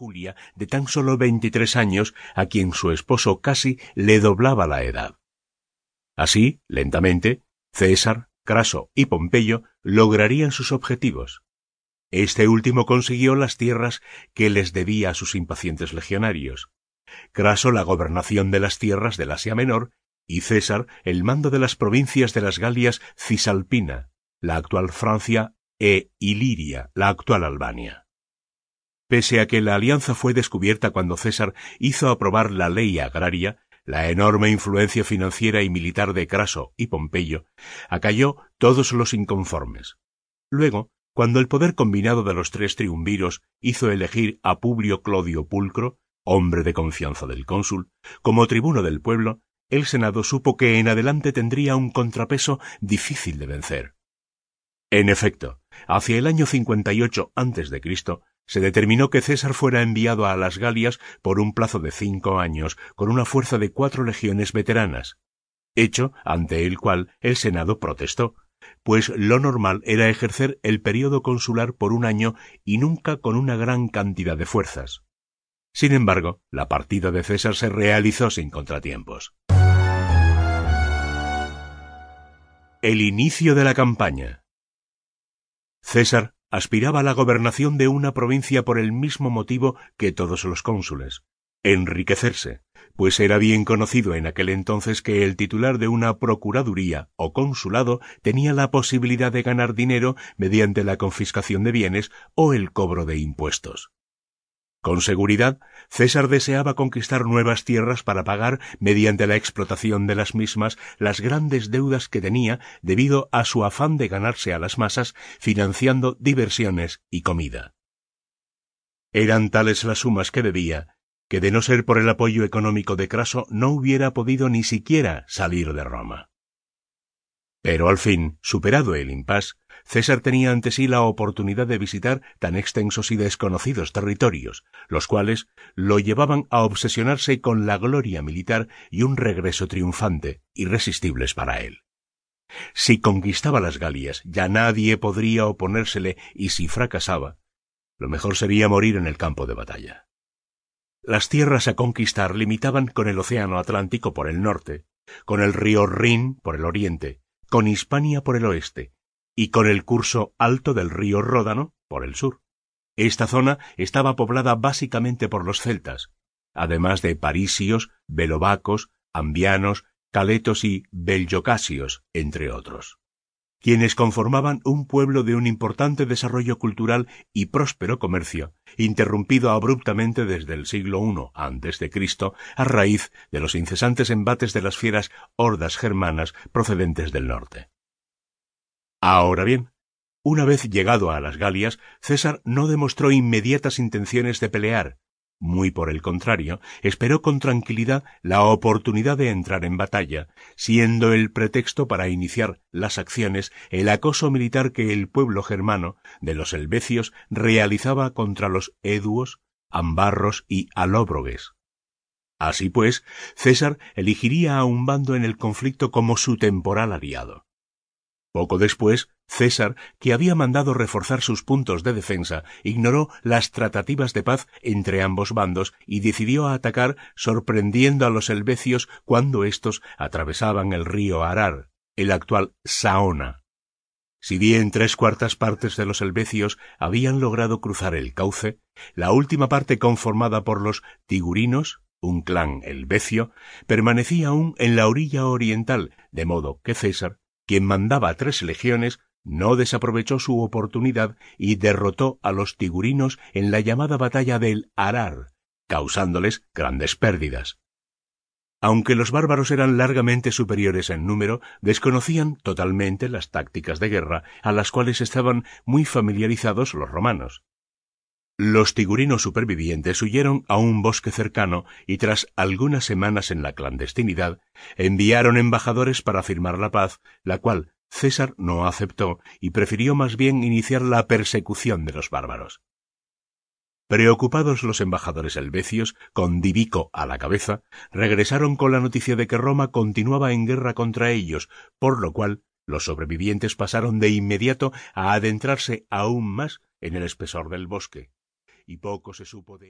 Julia, de tan solo veintitrés años, a quien su esposo casi le doblaba la edad. Así, lentamente, César, Craso y Pompeyo lograrían sus objetivos. Este último consiguió las tierras que les debía a sus impacientes legionarios. Craso la gobernación de las tierras del Asia Menor y César el mando de las provincias de las Galias Cisalpina, la actual Francia, e Iliria, la actual Albania. Pese a que la alianza fue descubierta cuando César hizo aprobar la ley agraria, la enorme influencia financiera y militar de Craso y Pompeyo acalló todos los inconformes. Luego, cuando el poder combinado de los tres triunviros hizo elegir a Publio Clodio Pulcro, hombre de confianza del cónsul, como tribuno del pueblo, el Senado supo que en adelante tendría un contrapeso difícil de vencer. En efecto, hacia el año 58 a.C., se determinó que César fuera enviado a las Galias por un plazo de cinco años con una fuerza de cuatro legiones veteranas, hecho ante el cual el Senado protestó, pues lo normal era ejercer el período consular por un año y nunca con una gran cantidad de fuerzas. Sin embargo, la partida de César se realizó sin contratiempos. El inicio de la campaña. César aspiraba a la gobernación de una provincia por el mismo motivo que todos los cónsules, enriquecerse, pues era bien conocido en aquel entonces que el titular de una procuraduría o consulado tenía la posibilidad de ganar dinero mediante la confiscación de bienes o el cobro de impuestos. Con seguridad, César deseaba conquistar nuevas tierras para pagar, mediante la explotación de las mismas, las grandes deudas que tenía debido a su afán de ganarse a las masas, financiando diversiones y comida. Eran tales las sumas que debía, que de no ser por el apoyo económico de Craso no hubiera podido ni siquiera salir de Roma. Pero al fin, superado el impas, César tenía ante sí la oportunidad de visitar tan extensos y desconocidos territorios, los cuales lo llevaban a obsesionarse con la gloria militar y un regreso triunfante, irresistibles para él. Si conquistaba las Galias, ya nadie podría oponérsele, y si fracasaba, lo mejor sería morir en el campo de batalla. Las tierras a conquistar limitaban con el Océano Atlántico por el norte, con el río Rin por el oriente, con Hispania por el oeste, y con el curso alto del río Ródano por el sur. Esta zona estaba poblada básicamente por los celtas, además de parisios, belovacos, ambianos, caletos y beljocasios, entre otros, quienes conformaban un pueblo de un importante desarrollo cultural y próspero comercio, interrumpido abruptamente desde el siglo I Cristo a raíz de los incesantes embates de las fieras hordas germanas procedentes del norte. Ahora bien, una vez llegado a las Galias, César no demostró inmediatas intenciones de pelear. Muy por el contrario, esperó con tranquilidad la oportunidad de entrar en batalla, siendo el pretexto para iniciar las acciones el acoso militar que el pueblo germano de los helvecios realizaba contra los eduos, ambarros y alóbrogues. Así pues, César elegiría a un bando en el conflicto como su temporal aliado. Poco después, César, que había mandado reforzar sus puntos de defensa, ignoró las tratativas de paz entre ambos bandos y decidió atacar sorprendiendo a los helvecios cuando éstos atravesaban el río Arar, el actual Saona. Si bien tres cuartas partes de los helvecios habían logrado cruzar el cauce, la última parte conformada por los tigurinos, un clan helvecio, permanecía aún en la orilla oriental, de modo que César quien mandaba tres legiones, no desaprovechó su oportunidad y derrotó a los tigurinos en la llamada batalla del Arar, causándoles grandes pérdidas. Aunque los bárbaros eran largamente superiores en número, desconocían totalmente las tácticas de guerra a las cuales estaban muy familiarizados los romanos. Los tigurinos supervivientes huyeron a un bosque cercano y tras algunas semanas en la clandestinidad enviaron embajadores para firmar la paz, la cual César no aceptó y prefirió más bien iniciar la persecución de los bárbaros. Preocupados los embajadores helvecios, con Divico a la cabeza, regresaron con la noticia de que Roma continuaba en guerra contra ellos, por lo cual los sobrevivientes pasaron de inmediato a adentrarse aún más en el espesor del bosque y poco se supo de